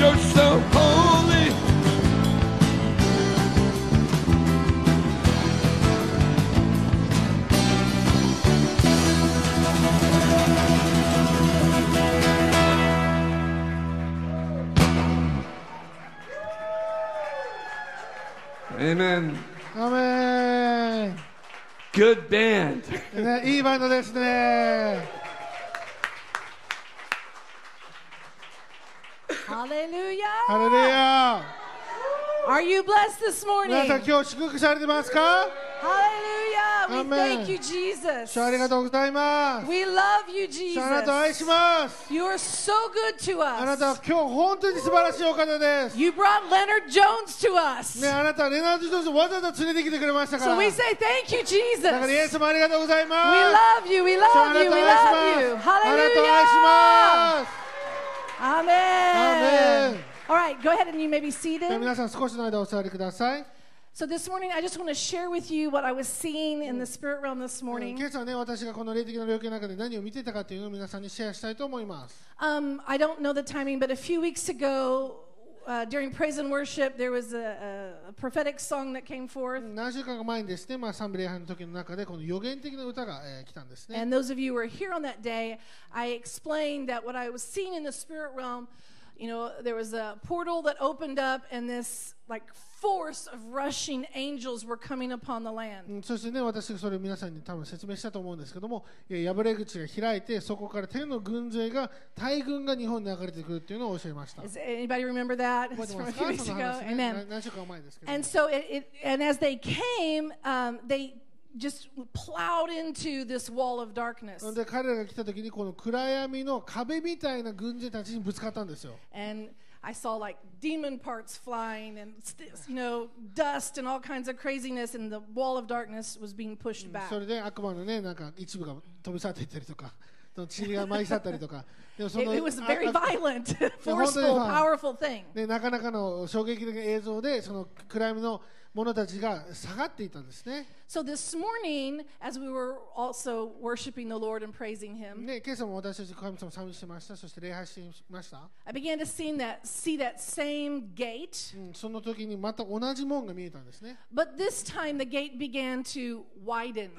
You're so holy. Amen. アメン Good band. ね、いいバンドですね。 Hallelujah. ハレルヤ Are you blessed this 皆さん morning? 今日祝福されてますか Hallelujah. We thank you, Jesus. 主ありがとうございます。We love you, 主あなたを愛し Jesus. ます。You are so good to あなたは us. 今日本当に素晴らしいお方です。You brought Leonard Jones to us. ね、あなたはレナード・ジョーンズをわざわざ連れてきてくれましたから。So we say thank you, だからイ Jesus. エス様ありがとうございます。We love you. We 主あ love な you. たを We 愛し love you. ます。あなたを愛し Hallelujah. ます。Amen. Amen. All right, go ahead and you may be じゃあ seated. 皆さん少しの間お座りください。 So this morning, I just want to share with you what I was seeing in the spirit realm this morning. 今朝ね、私がこの霊的な領域の中で何を見てたかというのを皆さんにシェアしたいと思います。 Um, I don't know the timing, but a few weeks ago, uh, during praise and worship, there was a, a, a prophetic song that came forth. 何週間か前にですね、まあ、賛美礼拝の時の中でこの予言的な歌が、えー来たんですね。 And those of you who were here on that day, I explained that what I was seeing in the spirit realm, you know, there was a portal that opened up, and this like force of rushing angels were coming upon the land. うんそしてね、私がそれを皆さんに多分説明したと思うんですけども、えー破れ口が開いて、そこから天の軍勢が、大軍が日本に流れてくるっていうのを教えました。 Does anybody remember that? 覚え It's てま from a す few か weeks その ago. 話ね。 Amen. な何週間前ですけども And so it, it and as they came, um, they just plowed into this wall of darkness. で彼らが来た時にこの暗闇の壁みたいな軍勢たちにぶつかったんですよ。 And I saw like demon parts flying and st- you know dust and all kinds of craziness, and the wall of darkness was being pushed back. それで悪魔のね、なんか一部が飛び去っていったりとか、その塵が舞い去ったりとか、でもそ It, の it was a あ very あ violent,本当に forceful, はい powerful thing. ね、なかなかの衝撃的な映像で、その暗闇の 者たちが下がっていたんですね。 So this morning, as we were also worshiping the Lord and praising Him, ね、今朝も私たち神様を賛美してました、そして礼拝してました。 I began to see that see that same gate, うん、その時にまた同じ門が見えたんですね。 but this time the gate began to widen.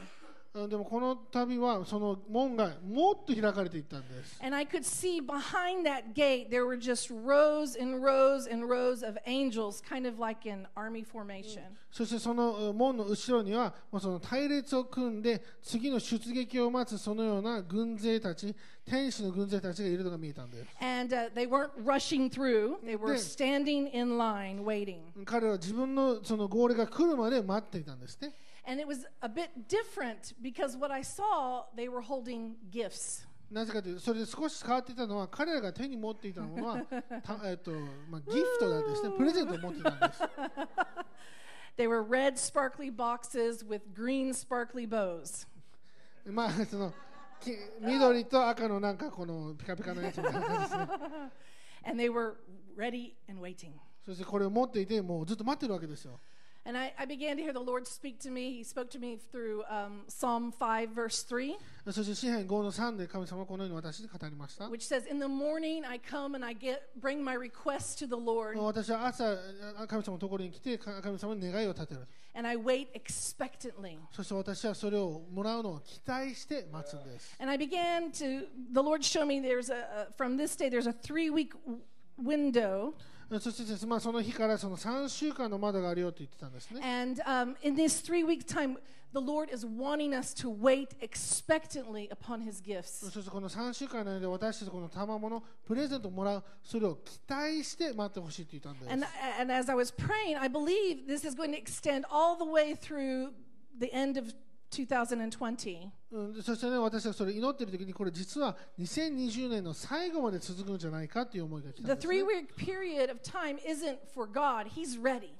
うんでもこの度はその門がもっと開かれていったんです。And I could see behind that gate there were just rows and rows and rows of angels, kind of like in army formation. そしてそのうん門の後ろにはもうその隊列を組んで次の出撃を待つそのような軍勢たち天使の軍勢たちがいるのが見えたんです And uh, they weren't rushing through, they were standing in line waiting. 彼らは自分のその号令が来るまで待っていたんですね And it was a bit different because what I saw, they were holding gifts. なぜかというとそれで少し変わっていたのは彼らが手に持っていたものはた、えっとまあ、ギフトなんですねプレゼントを持っていたんです They were red, sparkly boxes with green, sparkly bows. まあそのき緑と赤のなんかこのピカピカのやつみたいな感じですね And they were ready and waiting. そしてこれを持っていてもうずっと待ってるわけですよ And I, I began to hear the Lord speak to me. He spoke to me through um, Psalm 5, verse 3, そして詩篇5の3で神様はこのように私に語りました。 which says, In the morning I come and I get bring my requests to the Lord, 私は朝、あ神様のところに来て、か神様に願いを立てる。 and I wait expectantly. そして私はそれをもらうのを期待して待つんです。 And I began to, the Lord showed me there's a, a from this day, there's a three week window. そして、その日からその3週間の窓があるよと言ってたんですね。そしてこの3週間の間で私たちこの賜物プレゼントをもらう、それを期待して待ってほしいと言ったんです。2020. うん、そしてね、私はそれ祈っている時に、これ実は2020年の最後まで続くんじゃないかという思いが来た The んです、ね three。week period of time isn't for God, He's ready.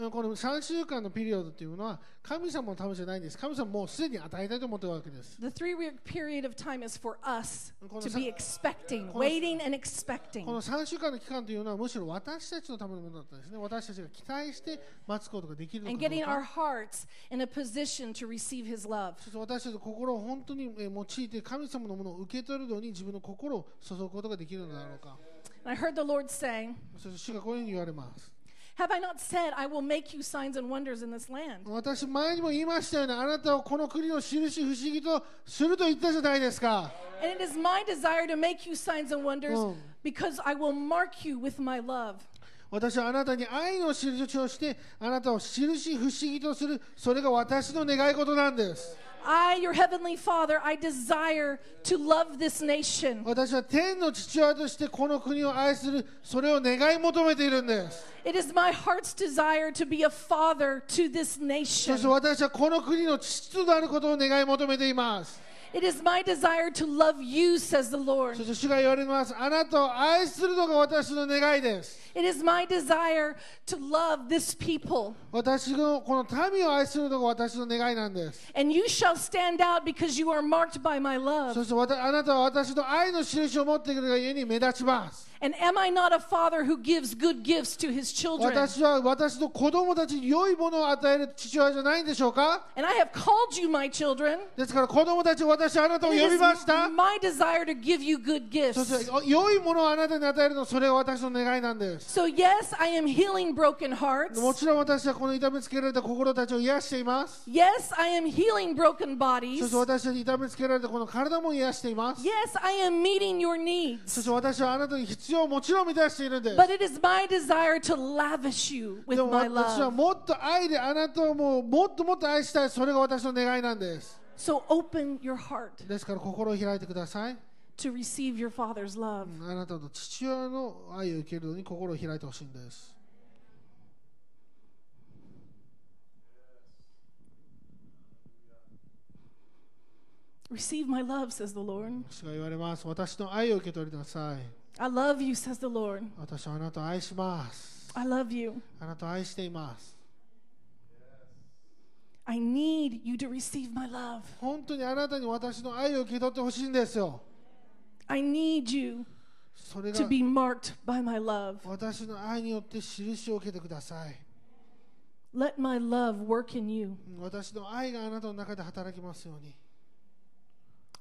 うんこの3週間のピリオドというのは神様のためじゃないんです。神様もうすでに与えたいと思っているわけです。The three week period of time is for us to be expecting, waiting and expecting. この3週間の期間というのはむしろ私たちのためのものだったんですね。私たちが期待して待つことができるの And かどう getting our か。hearts in a position to receive His love. そして私たちの心を本当にえー用いて神様のものを受け取るのに自分の心を注ぐことができるのだろうか。And I heard the Lord saying, そして主がこういうふうに言われます Have I not said I will make you signs and wonders in this land? 私前にも言いましたようにあなたをこの国の印不思議とすると言ったじゃないですか And it is my desire to make you signs and wonders Mm. because I will mark you with my love. 私はあなたに愛の印をしてあなたを印不思議とするそれが私の願い事なんです I, your heavenly Father, I desire to love this nation. 私は天の父親としてこの国を愛するそれを願い求めているんです It is my heart's desire to be a father to this そ nation. して私はこの国の父となることを願い求めています It is my desire to love you, says the Lord. そして主が言われますあなたを愛するのが私の願いです It is my desire to love this people. 私のこの民を愛するのが私の願いなんです And you shall stand out because you are marked by my そ love. してわたあなたは私の愛の印を持っているがゆえに目立ちます And am I not a father who gives good gifts to his children? 私は私の子供たちに良いものを与える父親じゃないんでしょうか And I have called you my children. ですから子供たち私はあなたを It 呼 is びました my desire to give you good そ gifts. してお良いものをあなたに与えるのそれが私の願いなんです す。So, yes, I am healing broken hearts. もちろん私はこの痛めつけられた心たちを癒しています Yes, I am healing broken そ bodies. して私たちに痛めつけられたこの体も癒しています Yes, I am meeting your そ needs. して私はあなたに必要をもちろん満たしているんです But it is my desire to lavish you で with も my 私は love. もっと愛であなたをもうもっともっと愛したいそれが私の願いなんです So, open your heart ですから心を開いてください to receive your father's love. あなたの父親の愛を受けるのに心を開いてほしいんです。Receive my love, says the Lord. 主が言われます。私の愛を受け取りなさい。I love you, says the Lord. 私はあなたを愛します。I love you. あなたを愛しています。I need you to receive my love. 本当にあなたに私の愛を受け取ってほしいんですよ。I need you それが to be marked by my love. 私の愛によって印を受けてください。Let my love work in you. 私の愛があなたの中で働きますように。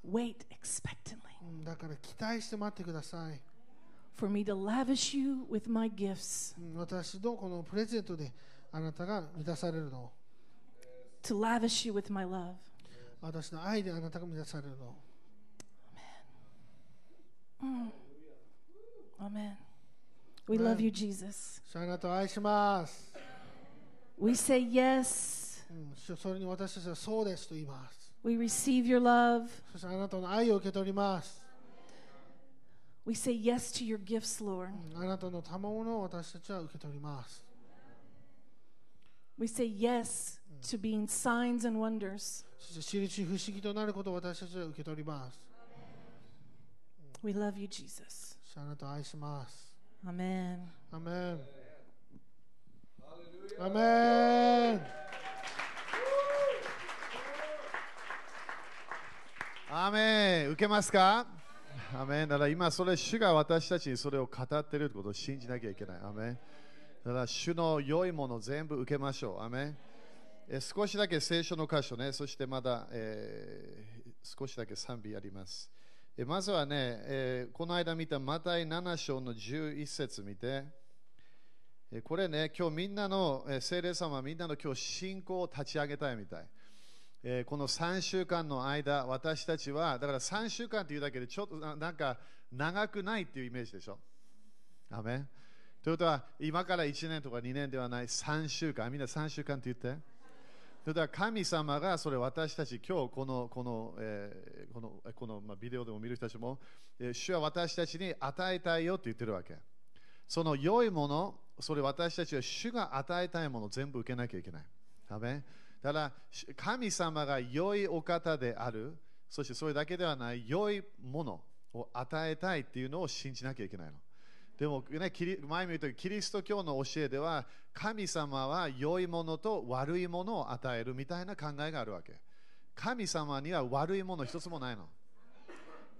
Wait expectantly うんだから期待して待ってください。for me to lavish you with my gifts, うん私のこのプレゼントであなたが満たされるのを。to lavish you with my love. 私の愛であなたが満たされるの を。 Amen. We Amen. love you, Jesus. 主あなたを愛します。 We say yes. うん主それに私たちはそうですと言います。 We receive your love. そしてあなたの愛を受け取ります。 We say yes to your gifts, Lord. あなたの賜物を私たちは受け取ります。 We say yes to being signs and wonders. そして印不思議となることを私たちは受け取ります。 We love you, Jesus. そしてあなたを愛します。Amen. アメン。アメン。アーメン受けますか？アーメンだから今それ主が私たちにそれを語っていることを信じなきゃいけない。アーメンだから主の良いものを全部受けましょう。アーメンえ少しだけ聖書の箇所ね、そしてまだ、えー少しだけ賛美あります。まずはね、えーこの間見たマタイ7章の11節見て、えこれね、今日みんなの、え聖霊様はみんなの今日信仰を立ち上げたいみたい。えーこの3週間の間、私たちは、だから3週間というだけでちょっとなんか長くないっていうイメージでしょ。アメということは、今から1年とか2年ではない3週間、みんな3週間って言って。ということは、神様がそれ私たち、今日このこの、えーこのこの、まあ、ビデオでも見る人たちも、主は私たちに与えたいよって言ってるわけ。その良いもの、それ私たちは主が与えたいものを全部受けなきゃいけない。だから神様が良いお方である、そしてそれだけではない良いものを与えたいっていうのを信じなきゃいけないの。でも、ね、前も言ったようにキリスト教の教えでは神様は良いものと悪いものを与えるみたいな考えがあるわけ。神様には悪いもの一つもないの。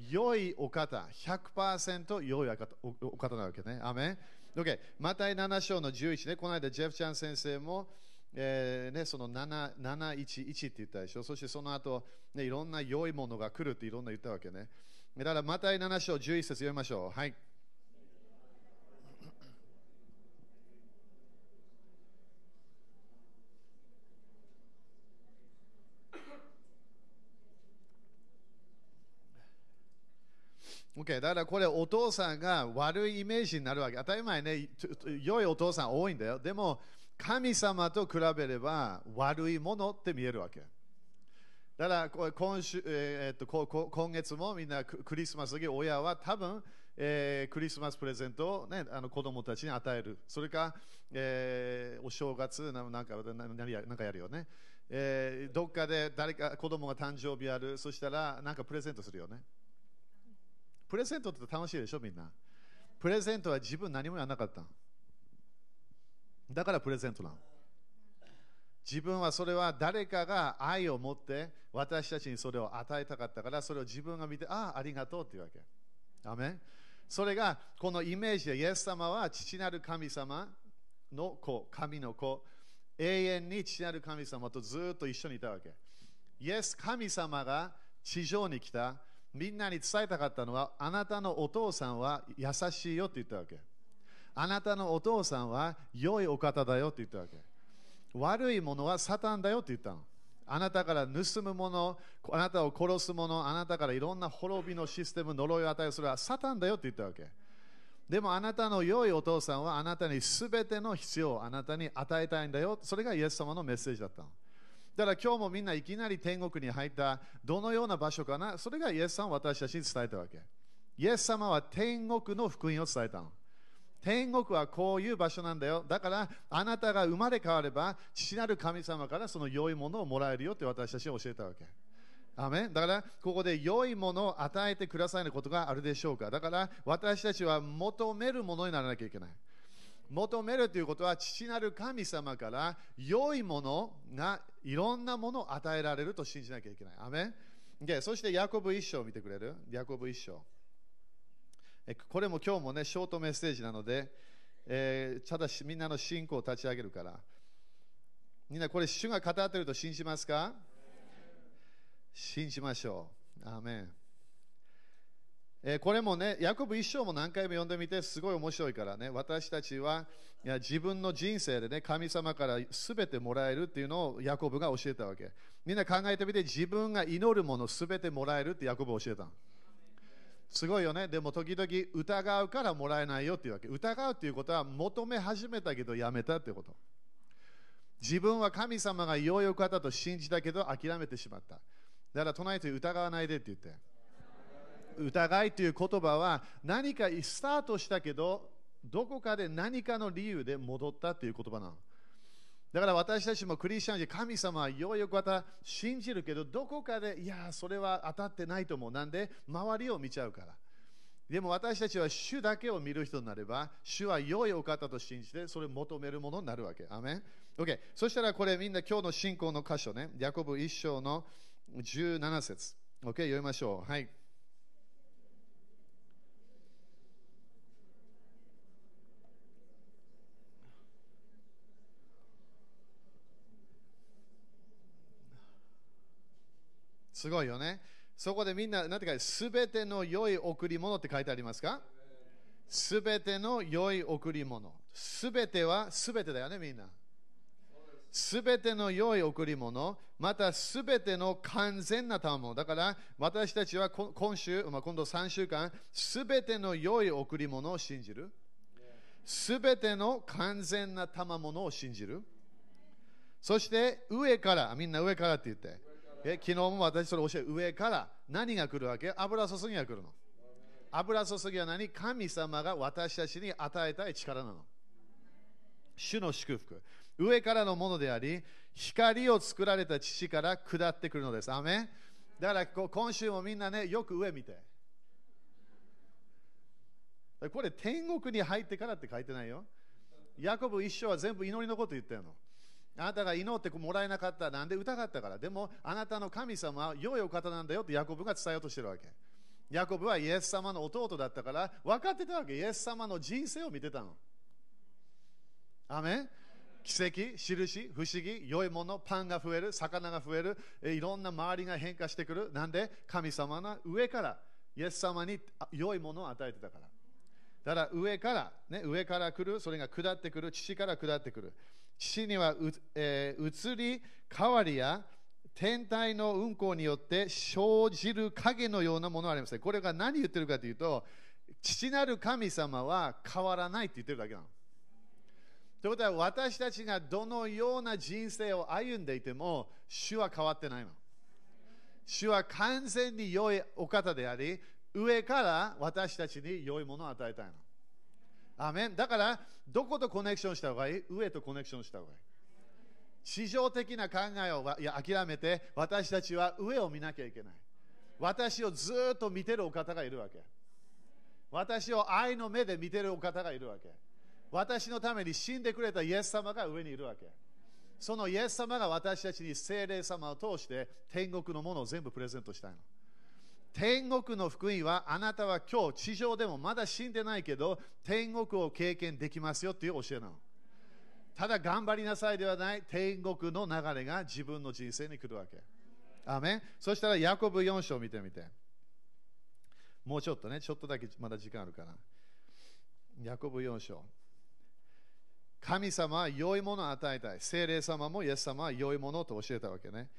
良いお方、100%良いお方なわけね。アメン OK、マタイ7章の11ね、この間ジェフちゃん先生も、えーね、その7 711って言ったでしょ。そしてその後、ね、いろんな良いものが来るっていろんな言ったわけね。だからマタイ7章11節読みましょう。はい。OK、だからこれお父さんが悪いイメージになるわけ。当たり前ね、良いお父さん多いんだよ。でも神様と比べれば悪いものって見えるわけ。だから今週、えーっと今月もみんなクリスマスの時親は多分、えークリスマスプレゼントを、ね、あの子供たちに与える。それか、えーお正月なんかなんかやるよね。えーどっかで誰か子供が誕生日やる。そしたらなんかプレゼントするよね。プレゼントって楽しいでしょみんな。プレゼントは自分何もやらなかった。だからプレゼントなの。自分はそれは誰かが愛を持って私たちにそれを与えたかったからそれを自分が見てああありがとうっていうわけ。アメそれがこのイメージでイエス様は父なる神様の子、神の子、永遠に父なる神様とずっと一緒にいたわけ。イエス神様が地上に来たみんなに伝えたかったのはあなたのお父さんは優しいよって言ったわけ。あなたのお父さんは良いお方だよって言ったわけ。悪いものはサタンだよって言ったの。あなたから盗むもの、あなたを殺すもの、あなたからいろんな滅びのシステム、呪いを与えるそれはサタンだよって言ったわけ。でもあなたの良いお父さんはあなたにすべての必要をあなたに与えたいんだよ。それがイエス様のメッセージだったの。だから今日もみんないきなり天国に入ったどのような場所かな？それがイエス様は私たちに伝えたわけ。イエス様は天国の福音を伝えたの。天国はこういう場所なんだよ。だからあなたが生まれ変われば父なる神様からその良いものをもらえるよって私たちに教えたわけ。アメだからここで良いものを与えてくださいのことがあるでしょうか？だから私たちは求めるものにならなきゃいけない。求めるということは父なる神様から良いものがいろんなものを与えられると信じなきゃいけない。アメンでそしてヤコブ一章を見てくれる？ヤコブ一章。これも今日もね、ショートメッセージなので、えーただしみんなの信仰を立ち上げるから。みんなこれ、主が語っていると信じますか？信じましょう。アメン。えこれもね、ヤコブ一章も何回も読んでみて、すごい面白いからね、私たちはいや自分の人生でね、神様から全てもらえるっていうのをヤコブが教えたわけ。みんな考えてみて、自分が祈るもの全てもらえるってヤコブ教えたの。すごいよね。でも時々疑うからもらえないよっていうわけ。疑うっていうことは求め始めたけどやめたってこと。自分は神様が良いお方と信じたけど諦めてしまった。だから隣と疑わないでって言って。疑いという言葉は何かスタートしたけどどこかで何かの理由で戻ったっていう言葉なの。だから私たちもクリスチャンで神様はようよく方信じるけどどこかでいやそれは当たってないと思う。なんで周りを見ちゃうから。でも私たちは主だけを見る人になれば主は良いお方と信じてそれを求めるものになるわけ。アメン。OK そしたらこれみんな今日の信仰の箇所ね。ヤコブ一章の17節。OK 読みましょう。はい。すごいよね。そこでみんな、なんて書いてすべての良い贈り物って書いてありますか？すべての良い贈り物。すべてはすべてだよね、みんな。すべての良い贈り物、またすべての完全な賜物。だから私たちは今週、まあ、今度3週間、すべての良い贈り物を信じる。すべての完全な賜物を信じる。そして上から、みんな上からって言って。え昨日も私それ教え上から何が来るわけ？油注ぎが来るの。油注ぎは何？神様が私たちに与えたい力なの。主の祝福。上からのものであり、光を作られた父から下ってくるのです。アメだから今週もみんなね、よく上見て。これ天国に入ってからって書いてないよ。ヤコブ一生は全部祈りのこと言ってるの。あなたが祈ってもらえなかった。なんで疑ったから。でも、あなたの神様は良いお方なんだよってヤコブが伝えようとしてるわけ。ヤコブはイエス様の弟だったから、分かってたわけ。イエス様の人生を見てたの。アメ奇跡、印、不思議、良いもの、パンが増える、魚が増える、いろんな周りが変化してくる。なんで？神様が上からイエス様に良いものを与えてたから。だから上から、ね、上から来る、それが下ってくる、父から下ってくる。父にはう、えー移り変わりや天体の運行によって生じる影のようなものがありますね。これが何言ってるかというと、父なる神様は変わらないって言ってるだけなの。ということは私たちがどのような人生を歩んでいても主は変わってないの。主は完全に良いお方であり、上から私たちに良いものを与えたいの。アメンだから、どことコネクションした方がいい？上とコネクションした方がいい。地上的な考えをいや諦めて、私たちは上を見なきゃいけない。私をずっと見てるお方がいるわけ。私を愛の目で見てるお方がいるわけ。私のために死んでくれたイエス様が上にいるわけ。そのイエス様が私たちに聖霊様を通して天国のものを全部プレゼントしたいの。天国の福音はあなたは今日地上でもまだ死んでないけど天国を経験できますよっていう教えなの。ただ頑張りなさいではない天国の流れが自分の人生に来るわけ。アメンそしたらヤコブ4章見てみて。もうちょっとね、ちょっとだけまだ時間あるかな。ヤコブ4章。神様は良いものを与えたい。聖霊様もイエス様は良いものと教えたわけね。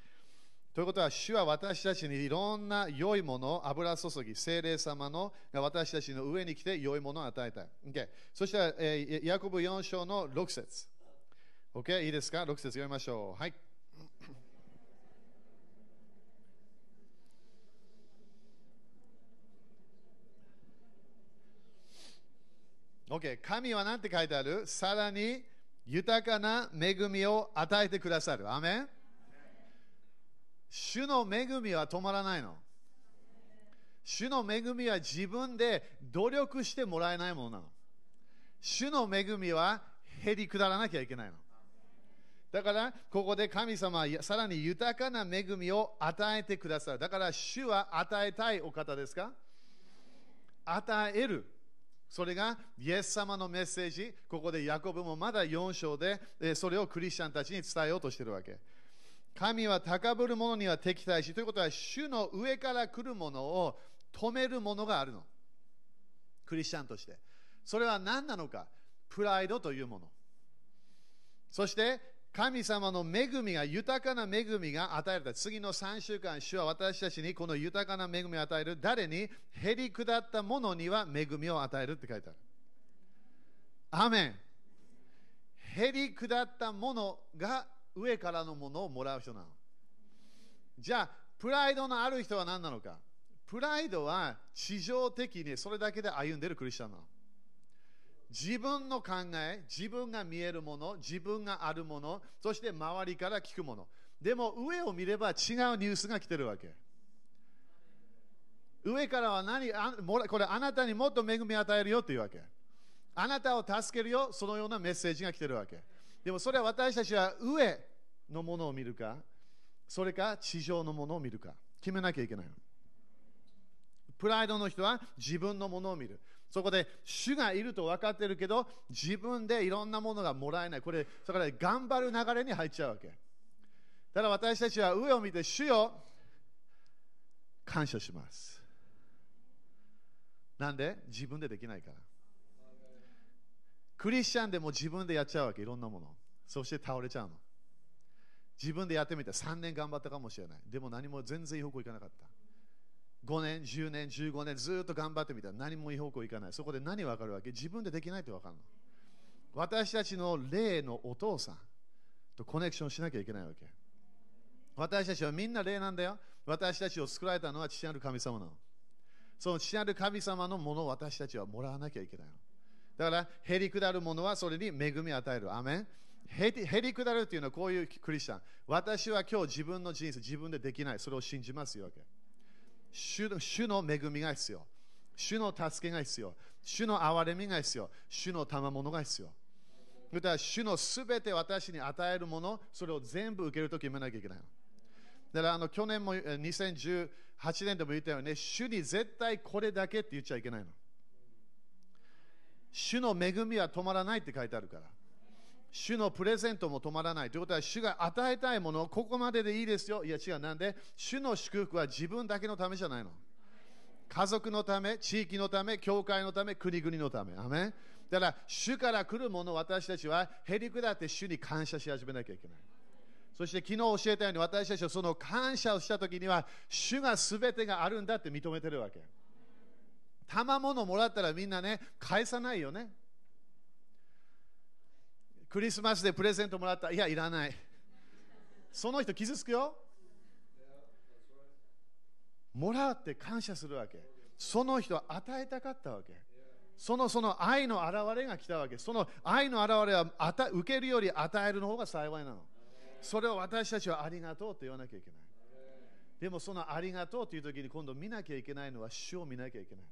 ということは、主は私たちにいろんな良いものを油注ぎ、聖霊様のが私たちの上に来て良いものを与えたい。Okay、そしたら、えー、ヤコブ4章の6節。OK? いいですか ?6 節読みましょう。はい。OK。神は何て書いてある？さらに豊かな恵みを与えてくださる。アメン主の恵みは止まらないの。主の恵みは自分で努力してもらえないものなの。主の恵みは減り下らなきゃいけないの。だから、ここで神様はさらに豊かな恵みを与えてくださる。だから、主は与えたいお方ですか？与える。それがイエス様のメッセージ。ここでヤコブもまだ4章でそれをクリスチャンたちに伝えようとしているわけ。神は高ぶる者には敵対し、ということは主の上から来るものを止めるものがあるの。クリスチャンとして。それは何なのかプライドというもの。そして神様の恵みが、豊かな恵みが与えられた。次の3週間、主は私たちにこの豊かな恵みを与える。誰に？減り下った者には恵みを与えるって書いてある。アメン。減り下った者が上からのものをもらう人なの。じゃあ、プライドのある人は何なのかプライドは地上的にそれだけで歩んでいるクリスチャンなの。自分の考え、自分が見えるもの、自分があるもの、そして周りから聞くもの。でも上を見れば違うニュースが来てるわけ。上からは何あこれあなたにもっと恵み与えるよっていうわけ。あなたを助けるよ、そのようなメッセージが来てるわけ。でもそれは私たちは上のものを見るか、それか地上のものを見るか、決めなきゃいけない。プライドの人は自分のものを見る。そこで主がいると分かってるけど、自分でいろんなものがもらえない。これ、そこで頑張る流れに入っちゃうわけ。ただ私たちは上を見て、主よ、感謝します。なんで？自分でできないから。クリスチャンでも自分でやっちゃうわけ、いろんなもの。そして倒れちゃうの。自分でやってみて3年頑張ったかもしれない。でも何も全然いい方向いかなかった。5年、10年、15年ずっと頑張ってみたら何もいい方向いかない。そこで何分かるわけ？自分でできないと分かるの。私たちの霊のお父さんとコネクションしなきゃいけないわけ。私たちはみんな霊なんだよ。私たちを作られたのは父なる神様なの。その父なる神様のものを私たちはもらわなきゃいけないの。だから、へりくだるものはそれに恵みを与える。アメンへりくだるというのはこういうクリスチャン。私は今日自分の人生、自分でできない。それを信じますよ。主の主の恵みが必要。主の助けが必要。主の憐れみが必要。主の賜物が必要。だから主のすべて私に与えるもの、それを全部受けると決めなきゃいけない。だからあの去年も2018年でも言ったように、ね、主に絶対これだけって言っちゃいけないの。主の恵みは止まらないって書いてあるから。主のプレゼントも止まらない。ということは、主が与えたいもの、ここまででいいですよ。いや違う、なんで、主の祝福は自分だけのためじゃないの。家族のため、地域のため、教会のため、国々のため。アメだから、主から来るもの私たちは、へりくだって主に感謝し始めなきゃいけない。そして昨日教えたように私たちはその感謝をしたときには主が全てがあるんだって認めてるわけ。賜物もらったらみんなね返さないよね。クリスマスでプレゼントもらったいやいらない。その人傷つくよ。もらって感謝するわけ。その人は与えたかったわけ。そのその愛の現れが来たわけ。その愛の現れは受けるより与えるの方が幸いなの。それを私たちはありがとうと言わなきゃいけない。でもそのありがとうという時に今度見なきゃいけないのは主を見なきゃいけない。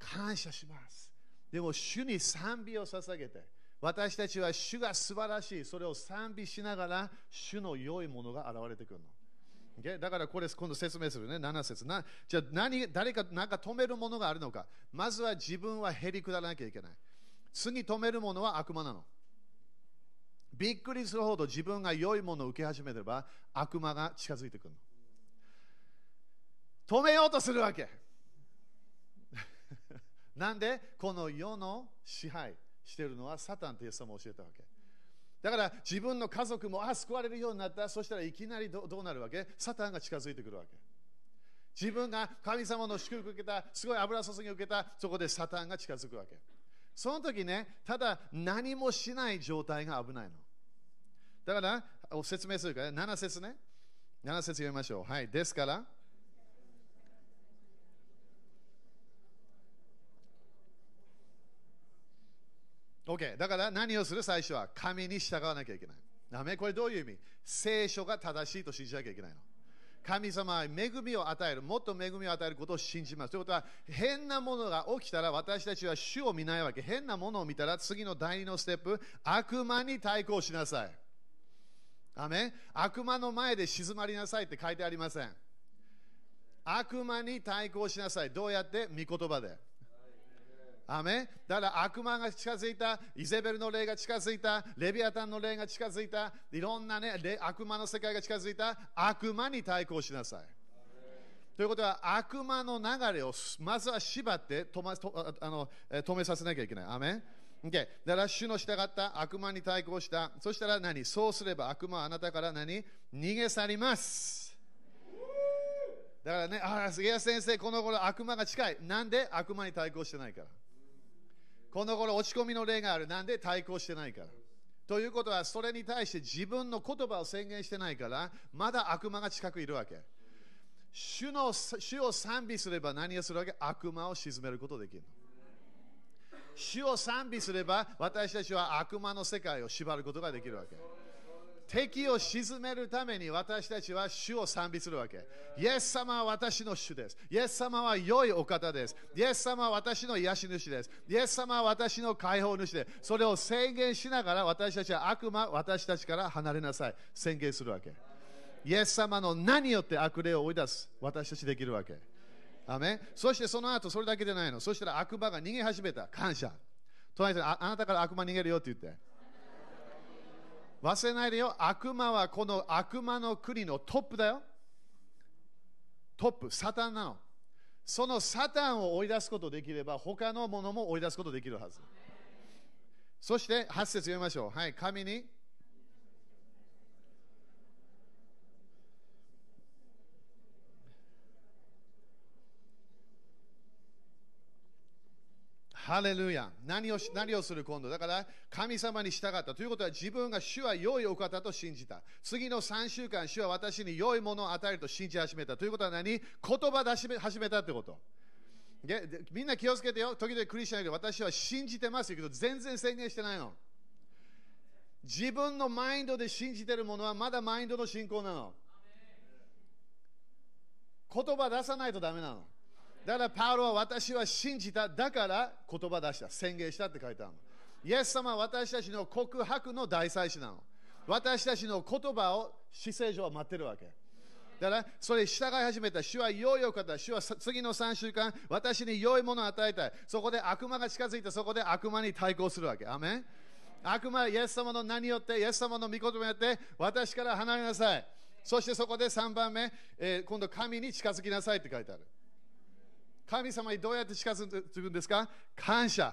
感謝します。でも主に賛美を捧げて、私たちは主が素晴らしい、それを賛美しながら主の良いものが現れてくるの。Okay? だからこれ今度説明するね、7節な。じゃあ何誰か何か止めるものがあるのか。まずは自分はへりくだらなきゃいけない。次止めるものは悪魔なの。びっくりするほど自分が良いものを受け始めれば悪魔が近づいてくるの。止めようとするわけ。なんでこの世の支配してるのはサタンってイエス様も教えたわけ。だから自分の家族もあ救われるようになったそしたらいきなりどうなるわけ？サタンが近づいてくるわけ。自分が神様の祝福を受けた、すごい油注ぎを受けた、そこでサタンが近づくわけ。その時ね、ただ何もしない状態が危ないの。だから、説明するから、7節ね。7節読みましょう。はい。ですから、OK。だから何をする？最初は神に従わなきゃいけない。ダメこれどういう意味？聖書が正しいと信じなきゃいけないの。神様は恵みを与える、もっと恵みを与えることを信じます。ということは、変なものが起きたら私たちは主を見ないわけ。変なものを見たら次の第二のステップ、悪魔に対抗しなさい。アメ悪魔の前で静まりなさいって書いてありません。悪魔に対抗しなさい。どうやって？御言葉で。アメだから悪魔が近づいた、イゼベルの霊が近づいた、レビアタンの霊が近づいた、いろんな、ね、悪魔の世界が近づいた、悪魔に対抗しなさい。ということは悪魔の流れをまずは縛って止,、ま、とあの止めさせなきゃいけない。アメ Okay、だから主の従った悪魔に対抗した。そしたら何？そうすれば悪魔はあなたから何？逃げ去ります。だからね、ああ、杉谷先生、この頃悪魔が近い。なんで？悪魔に対抗してないから。この頃落ち込みの例がある。なんで対抗してないから。ということは、それに対して自分の言葉を宣言してないから、まだ悪魔が近くいるわけ。主の主を賛美すれば何をするわけ？悪魔を鎮めることができる。主を賛美すれば私たちは悪魔の世界を縛ることができるわけ。敵を鎮めるために私たちは主を賛美するわけ。イエス様は私の主です。イエス様は良いお方です。イエス様は私の癒し主です。イエス様は私の解放主です。それを宣言しながら私たちは悪魔、私たちから離れなさい。宣言するわけ。イエス様の何によって悪霊を追い出す私たちできるわけ。アメそしてその後それだけでないの。そしたら悪魔が逃げ始めた。感謝。隣にああなたから悪魔逃げるよって言って。忘れないでよ。悪魔はこの悪魔の国のトップだよ。トップ、サタンなの。そのサタンを追い出すことできれば、他のものも追い出すことできるはず。そして、8節読みましょう。はい、神に。ハレルヤ何を何をする今度？だから神様に従った。ということは自分が主は良いお方と信じた。次の3週間主は私に良いものを与えると信じ始めた。ということは何？言葉出し始めたってこと。みんな気をつけてよ。時々クリスチャンで私は信じてます。けど全然宣言してないの。自分のマインドで信じてるものはまだマインドの信仰なの。言葉出さないとダメなの。だからパウロは私は信じた、だから言葉出した、宣言したって書いてあるの。イエス様は私たちの告白の大祭司なの。私たちの言葉を姿勢上は待ってるわけ。だからそれ従い始めた主は良いお方、主は次の3週間、私に良いものを与えたい。そこで悪魔が近づいて、そこで悪魔に対抗するわけ。アメン悪魔はイエス様の名によって、イエス様の御言葉によって、私から離れなさい。そしてそこで3番目、えー、今度神に近づきなさいって書いてある。神様にどうやって近づくんですか？感謝。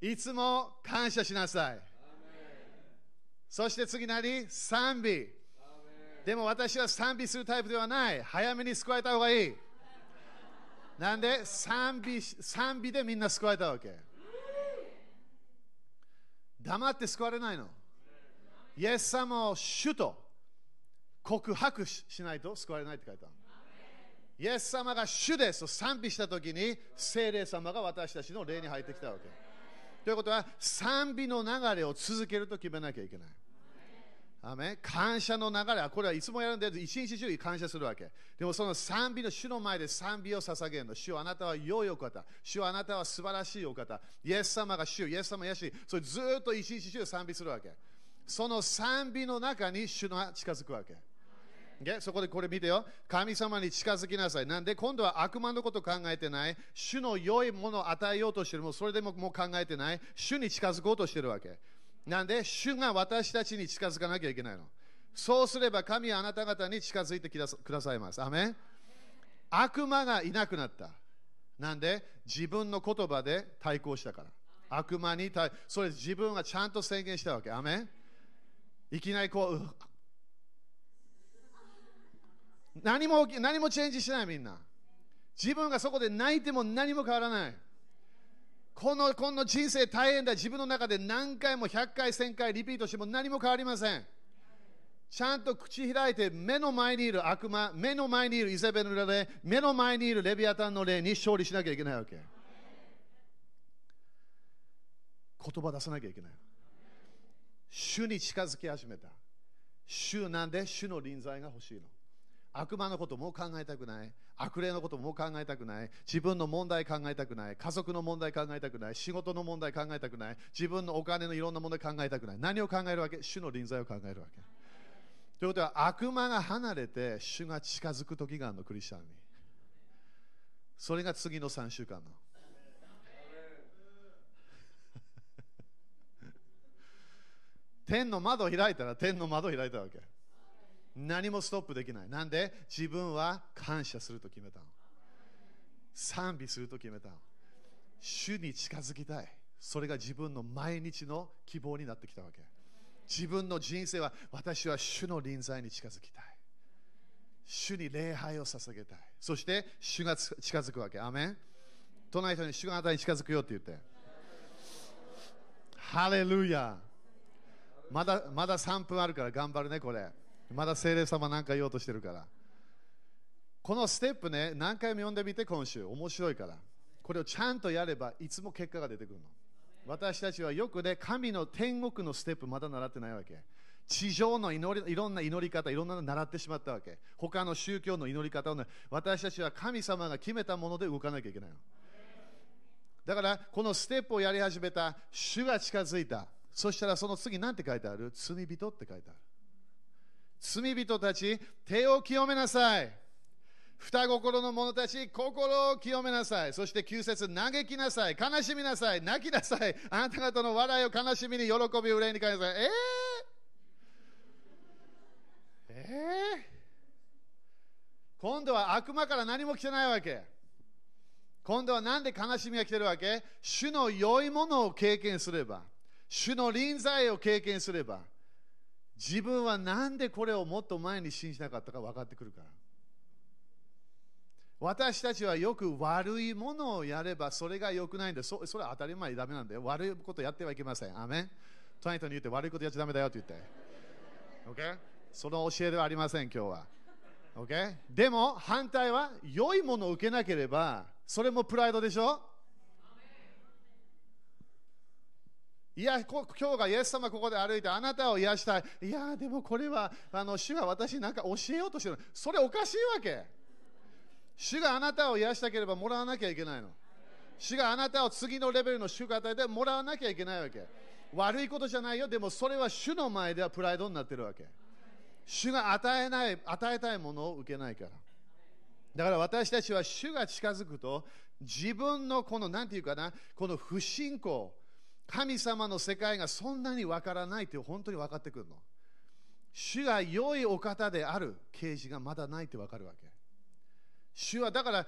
いつも感謝しなさい。そして次何賛美。でも私は賛美するタイプではない。早めに救われた方がいい。なんで？賛美賛美でみんな救われたわけ。黙って救われないの。イエス様を主と告白しないと救われないって書いてある。イエス様が主ですと賛美したときに聖霊様が私たちの霊に入ってきたわけ。ということは賛美の流れを続けると決めなきゃいけない。アメ感謝の流れ。はこれはいつもやるんで一日中感謝するわけ。でもその賛美の主の前で賛美を捧げるの。主はあなたは良いお方。主はあなたは素晴らしいお方。イエス様が主イエス様やしそれずっと一日中賛美するわけ。その賛美の中に主が近づくわけ。ねそこでこれ見てよ。神様に近づきなさい。なんで今度は悪魔のこと考えてない？主の良いものを与えようとしてる。もうそれでももう考えてない？主に近づこうとしてるわけ。なんで主が私たちに近づかなきゃいけないの？そうすれば神はあなた方に近づいてくださいます。アメン悪魔がいなくなった。なんで？自分の言葉で対抗したから。悪魔に対それ自分がちゃんと宣言したわけ。アメンいきなりこう、何も何もチェンジしないみんな。自分がそこで泣いても何も変わらない。このこの人生大変だ。自分の中で何回も100回、1000回リピートしても何も変わりません。ちゃんと口開いて目の前にいる悪魔、目の前にいるイゼベルの霊、目の前にいるレビアタンの霊に勝利しなきゃいけないわけ。言葉出さなきゃいけない。主に近づき始めた。主なんで？主の臨在が欲しいの。悪魔のことも考えたくない。悪霊のことも考えたくない。自分の問題考えたくない。家族の問題考えたくない。仕事の問題考えたくない。自分のお金のいろんな問題考えたくない。何を考えるわけ？主の臨在を考えるわけ。ということは悪魔が離れて主が近づく時があるの、クリスチャンに。それが次の3週間の。天の窓を開いたら天の窓を開いたわけ。何もストップできない。なんで？自分は感謝すると決めたの。賛美すると決めたの。主に近づきたい。それが自分の毎日の希望になってきたわけ。自分の人生は私は主の臨在に近づきたい。主に礼拝を捧げたい。そして主が近づくわけ。アメン隣人に主があなたに近づくよって言って。ハレルヤまだまだ3分あるから頑張るね、これ。まだ聖霊様なんか言おうとしてるから。このステップね、何回も読んでみて、今週。面白いから。これをちゃんとやれば、いつも結果が出てくるの。私たちはよくね、神の天国のステップまだ習ってないわけ。地上の祈りいろんな祈り方、いろんなの習ってしまったわけ。他の宗教の祈り方をね、私たちは神様が決めたもので動かなきゃいけないの。だから、このステップをやり始めた、主が近づいた。そしたらその次何て書いてある？罪人って書いてある。罪人たち、手を清めなさい。双心の者たち、心を清めなさい。そして9節嘆きなさい。悲しみなさい。泣きなさい。あなた方の笑いを悲しみに喜びを憂いに変えなさい。えー、えー、今度は悪魔から何も来てないわけ。今度はなんで悲しみが来てるわけ？主の良いものを経験すれば、主の臨在を経験すれば、自分はなんでこれをもっと前に信じなかったか分かってくるから。私たちはよく悪いものをやればそれが良くないんで、そそれは当たり前にダメなんで、悪いことやってはいけません。アメントニトに言って悪いことやっちゃダメだよって言って。OK? その教えではありません、今日は。OK? でも反対は良いものを受けなければ、それもプライドでしょ？いや、今日がイエス様ここで歩いてあなたを癒したい。いや、でもこれはあの主が私に何か教えようとしてる。それおかしいわけ。主があなたを癒したければもらわなきゃいけないの。主があなたを次のレベルの主が与えてもらわなきゃいけないわけ。悪いことじゃないよ。でもそれは主の前ではプライドになってるわけ。主が与えない、与えたいものを受けないから。だから私たちは主が近づくと自分のこの何て言うかな、この不信仰、神様の世界がそんなにわからないって本当に分かってくるの。主が良いお方である啓示がまだないって分かるわけ。主はだから、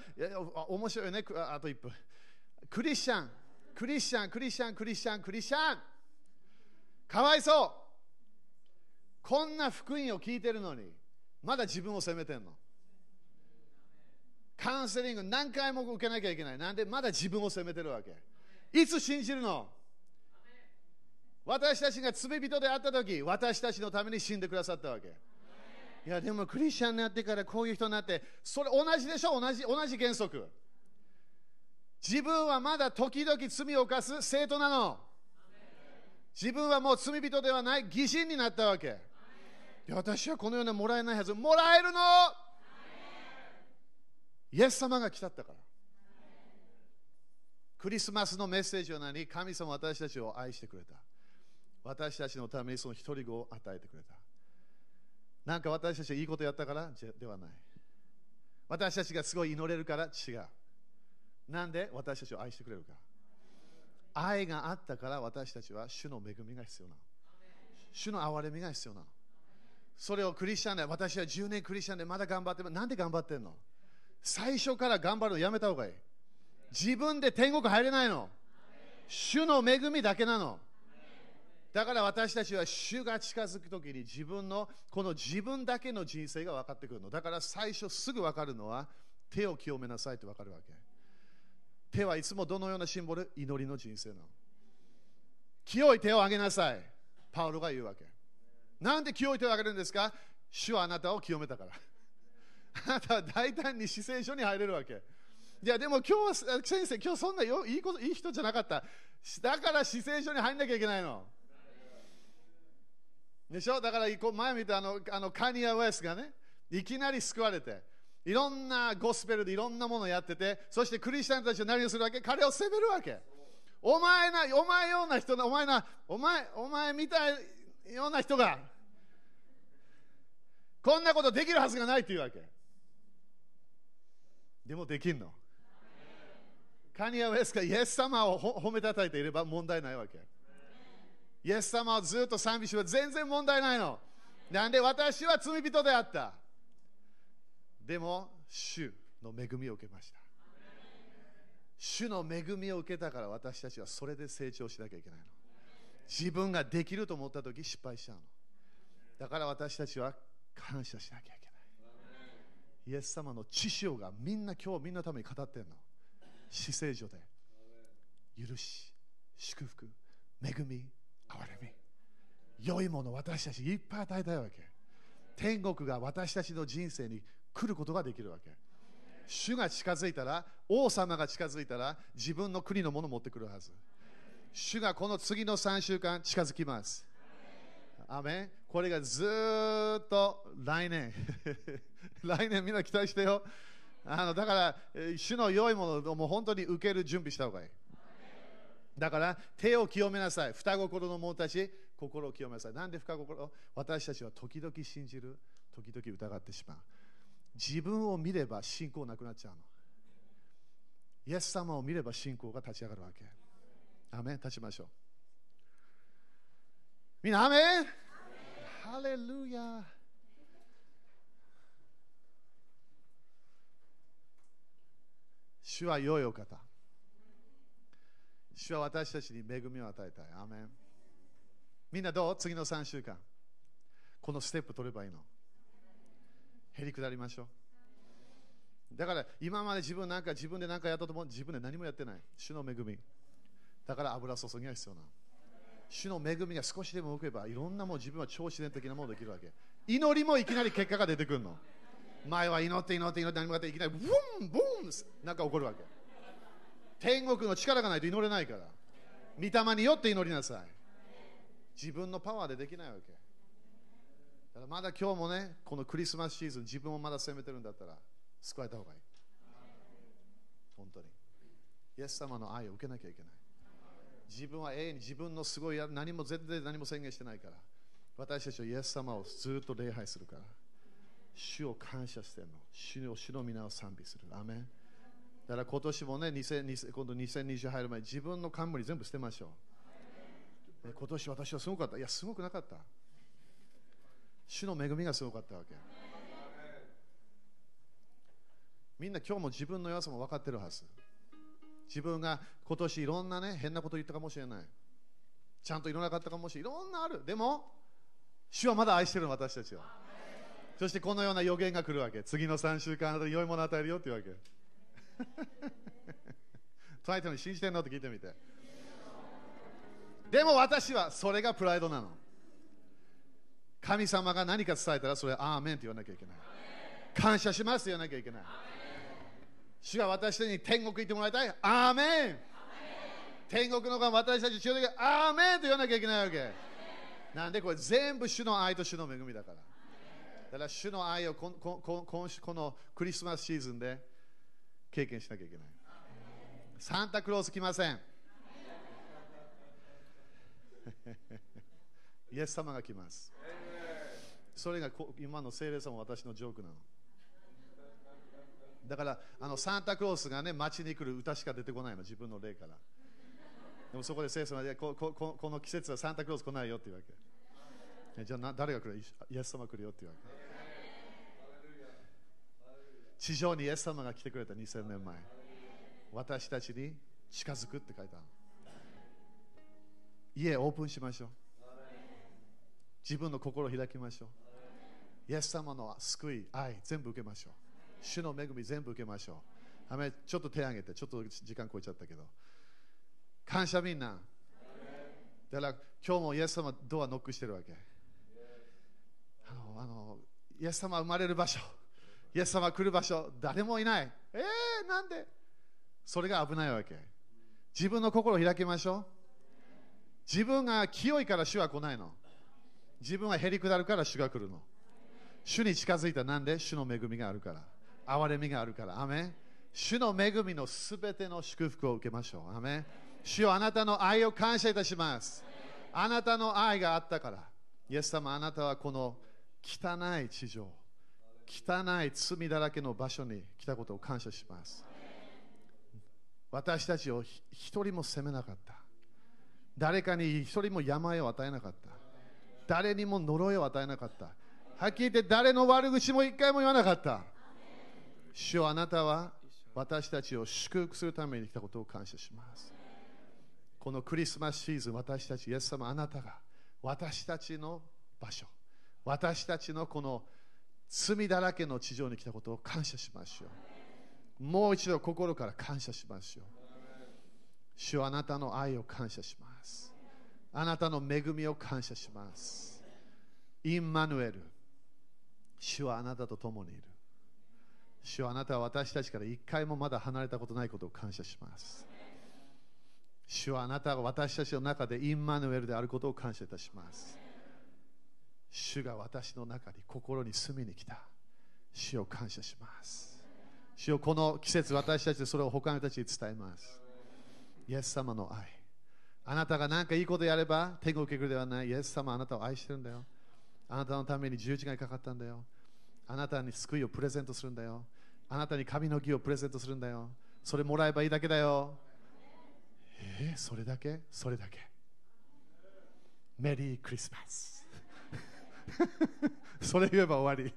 面白いね、あと1分。クリスチャン、クリスチャン、クリスチャン、クリスチャン、クリスチャン。かわいそう。こんな福音を聞いてるのにまだ自分を責めてんのカウンセリング何回も受けなきゃいけないなんでまだ自分を責めてるわけいつ信じるの？私たちが罪人であった時私たちのために死んでくださったわけ。いやでもクリスチャンになってからこういう人になってそれ同じでしょ？同じ同じ原則。自分はまだ時々罪を犯す生徒なの。自分はもう罪人ではない偽人になったわけ。私はこのようなもらえないはず。もらえるの？イエス様が来たったから。クリスマスのメッセージは何神様私たちを愛してくれた。私たちのためにその一人子を与えてくれた。なんか私たちがいいことやったからではない。私たちがすごい祈れるから違う。なんで私たちを愛してくれるか。愛があったから私たちは主の恵みが必要なの。主の憐れみが必要なそれをクリスチャンで私は10年クリスチャンでまだ頑張ってなんで頑張ってんの？最初から頑張るのやめた方がいい。自分で天国入れないの。主の恵みだけなの。だから私たちは主が近づくときに自分のこの自分だけの人生が分かってくるの。だから最初すぐ分かるのは手を清めなさいって分かるわけ。手はいつもどのようなシンボル？祈りの人生なの。清い手を挙げなさい。パウロが言うわけ。なんで清い手を挙げるんですか？主はあなたを清めたから。あなたは大胆に死聖所に入れるわけ。いやでも今日は先生今日そんないいこといい人じゃなかった。だから死聖所に入んなきゃいけないの。でしょ？だから前見たあのあのカニア・ウェスがねいきなり救われていろんなゴスペルでいろんなものをやっててそしてクリスチャンたちは何をするわけ。彼を責めるわけ。お前なお前ような人なお前なお前お前みたいような人がこんなことできるはずがないっていうわけ。でもできんの。カニア・ウェスがイエス様を褒めたたいていれば問題ないわけ。イエス様をずっと賛美しは全然問題ないの。なんで私は罪人であった。でも、主の恵みを受けました。主の恵みを受けたから私たちはそれで成長しなきゃいけないの。自分ができると思った時失敗しちゃうの。だから私たちは感謝しなきゃいけない。イエス様の知識がみんな今日みんなのために語ってんの。死聖所で。許し、祝福、恵み、れみ良いもの私たちいっぱい与えたいわけ。天国が私たちの人生に来ることができるわけ。主が近づいたら王様が近づいたら自分の国のものを持ってくるはず。主がこの次の3週間近づきます。アメこれがずっと来年。来年みんな期待してよ。あのだから主の良いものをもう本当に受ける準備した方がいい。だから手を清めなさい。双心の者たち、心を清めなさい。なんで双心私たちは時々信じる、時々疑ってしまう。自分を見れば信仰なくなっちゃうの。イエス様を見れば信仰が立ち上がるわけ。アメン立ちましょう。みんな、アメン？ハレルヤ主は良いお方。主は私たちに恵みを与えたい。アメンみんなどう？次の3週間。このステップ取ればいいの。へりくだりましょう。だから今まで自分なんか自分で何かやったと思う自分で何もやってない。主の恵み。だから油注ぎが必要なの。主の恵みが少しでも受けばいろんなもの自分は超自然的なものできるわけ。祈りもいきなり結果が出てくるの。前は祈って祈って祈って何もやっていきなりブンブンなんか起こるわけ。天国の力がないと祈れないから。御霊によって祈りなさい。自分のパワーでできないわけ。だからまだ今日もね、このクリスマスシーズン、自分をまだ責めてるんだったら、救われた方がいい。本当に。イエス様の愛を受けなきゃいけない。自分は永遠に自分のすごい何も全然何も宣言してないから。私たちはイエス様をずっと礼拝するから。主を感謝してるの。主を主の皆を賛美する。アメン。だから今年もね、2020今度2020入る前に自分の冠全部捨てましょう。今年私はすごかった。いや、すごくなかった。主の恵みがすごかったわけ。みんな今日も自分の弱さも分かってるはず。自分が今年いろんなね、変なこと言ったかもしれない。ちゃんといろなかったかもしれない。いろんなある。でも、主はまだ愛してるの私たちをそしてこのような予言が来るわけ次の3週間あなたに良いものを与えるよっていうわけ 隣人に信じてんのって聞いてみて。でも私はそれがプライドなの。神様が何か伝えたらそれアーメンって言わなきゃいけない。感謝しますって言わなきゃいけない。主が私に天国行ってもらいたい。アーメン。天国のが私たち中でアーメンと言わなきゃいけないわけ。なんでこれ全部主の愛と主の恵みだから。だから主の愛をここここのクリスマスシーズンで経験しなきゃいけない。サンタクロース来ません。イエス様が来ます。それが今の聖霊様私のジョークなの。だからあのサンタクロースがね街に来る歌しか出てこないの。自分の霊から。でもそこで聖様でここここの季節はサンタクロース来ないよって言うわけ。じゃあな誰が来る？イエス様来るよって言うわけ。地上にイエス様が来てくれた2000年前。私たちに近づくって書いてある家オープンしましょう。自分の心を開きましょう。イエス様の救い愛全部受けましょう。主の恵み全部受けましょう。ちょっと手を挙げてちょっと時間超えちゃったけど。感謝みんな。だから今日もイエス様ドアノックしてるわけ。あのあのイエス様生まれる場所。イエス様来る場所誰もいない。えー、なんで？それが危ないわけ。自分の心を開きましょう。自分が清いから主は来ないの。自分はへりくだるから主が来るの。主に近づいたなんで？主の恵みがあるから。憐れみがあるから。アメ主の恵みのすべての祝福を受けましょう。アメ主よあなたの愛を感謝いたします。あなたの愛があったから。イエス様あなたはこの汚い地上。汚い罪だらけの場所に来たことを感謝します。私たちを一人も責めなかった。誰かに一人も病を与えなかった。誰にも呪いを与えなかった。はっきり言って誰の悪口も一回も言わなかった。主よあなたは私たちを祝福するために来たことを感謝します。このクリスマスシーズン私たちイエス様あなたが私たちの場所私たちのこの罪だらけの地上に来たことを感謝しましょう。もう一度心から感謝しましょう。主はあなたの愛を感謝します。あなたの恵みを感謝します。インマヌエル主はあなたと共にいる。主はあなたは私たちから一回もまだ離れたことないことを感謝します。主はあなたが私たちの中でインマヌエルであることを感謝いたします。主が私の中に心に住みに来た。主を感謝します。主をこの季節私たちでそれを他の人たちに伝えます。イエス様の愛。あなたが何かいいことやれば天国を受けるではない。イエス様あなたを愛してるんだよ。あなたのために十字架にかかったんだよ。あなたに救いをプレゼントするんだよ。あなたに神の義をプレゼントするんだよ。それもらえばいいだけだよ。えー、それだけ？それだけ。メリークリスマス。それ言えば終わり。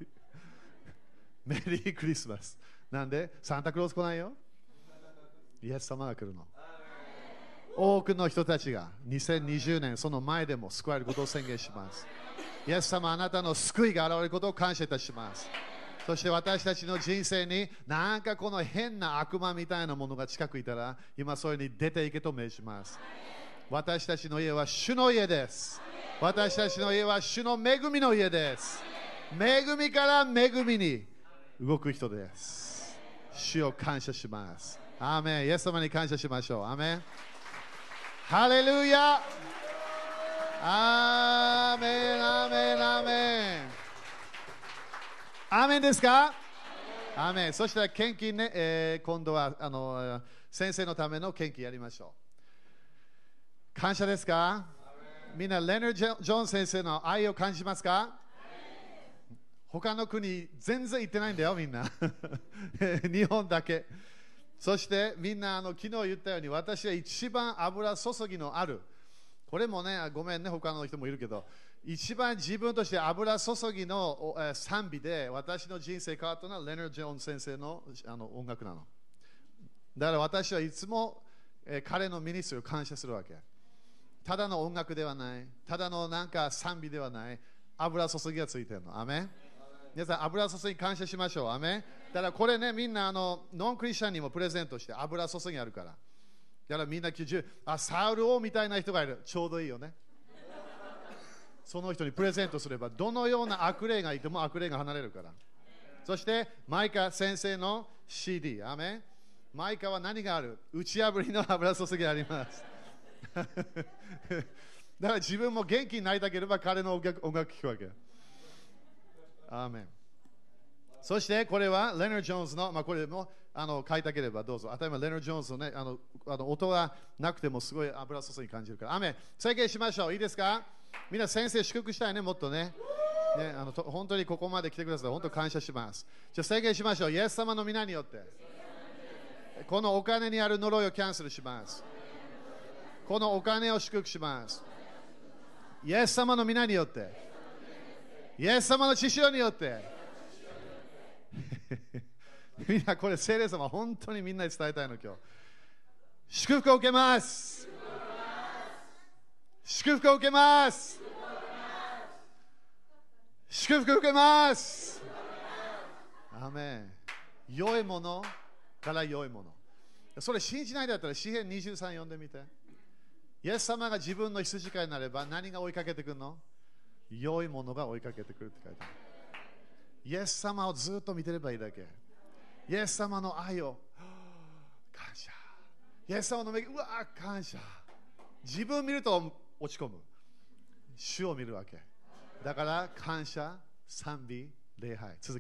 メリークリスマス。なんで？サンタクロース来ないよ？イエス様が来るの。多くの人たちが2020年その前でも救われることを宣言します。イエス様あなたの救いが現れることを感謝いたします。そして私たちの人生になんかこの変な悪魔みたいなものが近くいたら今それに出ていけと命じます。私たちの家は主の家です。私たちの家は主の恵みの家です。恵みから恵みに動く人です。主を感謝します。アーメン。イエス様に感謝しましょう。アーメン。ハレルヤ。アーメン。アーメン。アーメン。アーメンですか？アーメン。そしたら献金ね、えー、今度はあの先生のための献金やりましょう。感謝ですか？みんなレナー・ジョン先生の愛を感じますか？他の国全然行ってないんだよみんな。日本だけ。そしてみんなあの昨日言ったように私は一番油注ぎのある。これもねごめんね他の人もいるけど。一番自分として油注ぎの賛美で私の人生変わったのはレナー・ジョーン先生のあの音楽なの。だから私はいつも、え彼のミニストリーを感謝するわけ。ただの音楽ではないただのなんか賛美ではない油注ぎがついてるの。アメ皆さん、油注ぎ感謝しましょう。アメンだからこれね、みんなあのノンクリスチャンにもプレゼントして油注ぎあるから。だからみんな90あ、サウル王みたいな人がいる。ちょうどいいよね。その人にプレゼントすれば、どのような悪霊がいても悪霊が離れるから。そして、マイカ先生の CD。アメマイカは何がある？打ち破りの油注ぎあります。だから自分も元気になりたければ彼の音楽音楽聴くわけ。アーメンそしてこれはレナー・ジョーンズの、まあ、これもあの書いたければどうぞ。当たり前レナー・ジョーンズの,、ね、あのあの音がなくてもすごい油注ぎ感じるから。アーメン宣言しましょう。いいですか？みんな先生祝福したいね、もっとね。ねあのと本当にここまで来てください。本当感謝します。じゃあ宣言しましょう。イエス様の皆によって。このお金にある呪いをキャンセルします。このお金を祝福します。イエス様の皆によって。イエス様の血潮によって。みんなこれ聖霊様本当にみんなに伝えたいの今日。祝福を受けます。祝福を受けます。祝福を受けます。アーメン。良いものから良いもの。それ信じないだったら詩篇23読んでみて。イエス様が自分の羊飼いになれば何が追いかけてくるの？良いものが追いかけてくるって書いてある。イエス様をずっと見てればいいだけ。イエス様の愛を感謝。イエス様の恵み、うわ感謝。自分を見ると落ち込む。主を見るわけ。だから感謝、賛美、礼拝。続